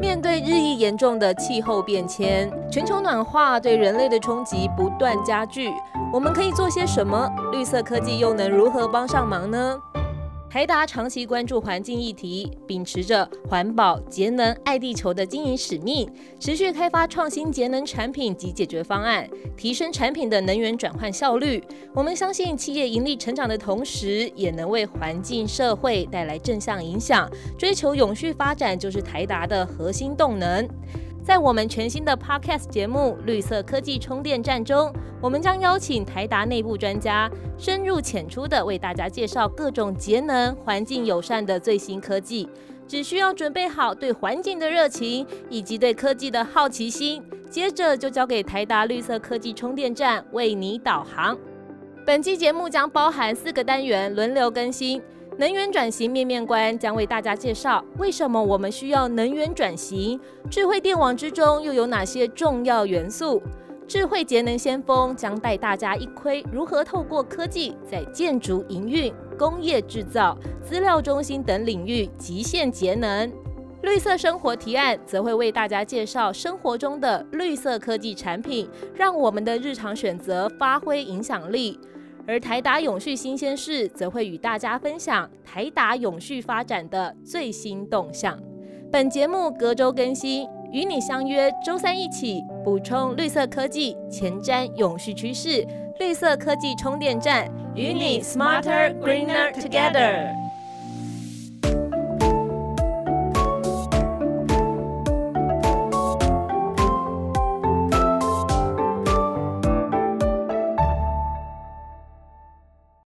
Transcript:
面对日益严重的气候变迁，全球暖化对人类的冲击不断加剧，我们可以做些什么？绿色科技又能如何帮上忙呢？台达长期关注环境议题，秉持着环保、节能、爱地球的经营使命，持续开发创新节能产品及解决方案，提升产品的能源转换效率。我们相信，企业盈利成长的同时，也能为环境、社会带来正向影响。追求永续发展，就是台达的核心动能。在我们全新的 Podcast 节目《绿色科技充电站》中，我们将邀请台达内部专家，深入浅出的为大家介绍各种节能、环境友善的最新科技。只需要准备好对环境的热情以及对科技的好奇心，接着就交给台达绿色科技充电站为你导航。本期节目将包含四个单元，轮流更新。能源转型面面观将为大家介绍为什么我们需要能源转型，智慧电网之中又有哪些重要元素？智慧节能先锋将带大家一窥如何透过科技在建筑营运、工业制造、资料中心等领域极限节能。绿色生活提案则会为大家介绍生活中的绿色科技产品，让我们的日常选择发挥影响力。而台达永续新鲜事则会与大家分享台达永续发展的最新动向。本节目隔周更新，与你相约周三一起补充绿色科技前瞻永续趋势。绿色科技充电站与你 smarter greener together。